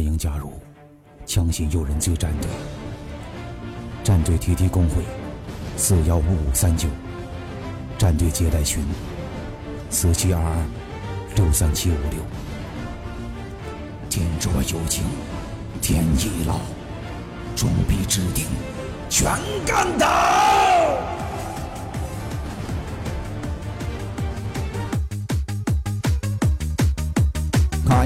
欢迎加入强信有人罪战队，战队 TT 工会四幺五五三九，战队接待群四七二二六三七五六。天若有情天亦老，终必指定全干倒。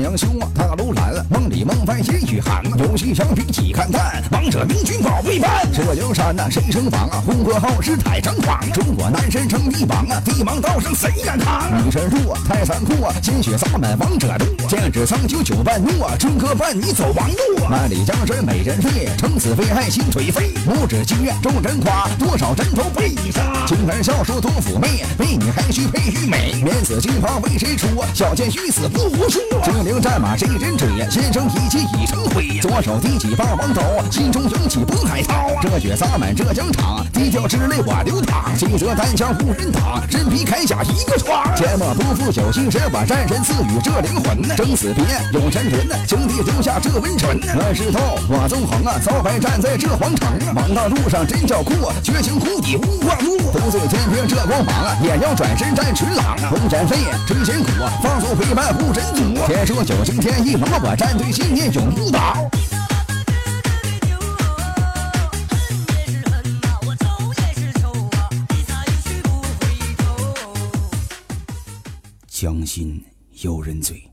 太阳休啊，大楼兰，梦里梦外烟雨寒。游戏橡皮几看淡，王者明君保卫班。这江山呐，谁称王啊？红河好是太张狂，中国男神称帝王啊，帝王道上谁敢扛？女神入太残酷啊，鲜血洒满王者路。剑指苍穹九半怒啊，春哥伴你走王路。万里江山美人飞，撑死为爱心颓废。拇指经验众人夸，多少人头被你杀。青儿笑说多妩媚，为你还需配玉美。免死金花为谁出？小剑欲死不服输。战马谁人追？先生一击已成灰。左手提起霸王刀，心中涌起渤海涛。这血洒满浙江场，低调之泪我流淌。金泽单枪无人挡，身披铠甲一个闯。切莫不负有心人，我战神赐予这灵魂。生死别有沉沦，兄弟留下这温存。乱世道我纵横啊，早白站在这皇城。王道路上真叫酷，绝情谷底无挂路。不醉天这光芒，也要转身战群狼。红斩飞，追仙苦，放纵陪伴护神祖。天说九星天一龙，我战队信念永不倒。将心有人醉。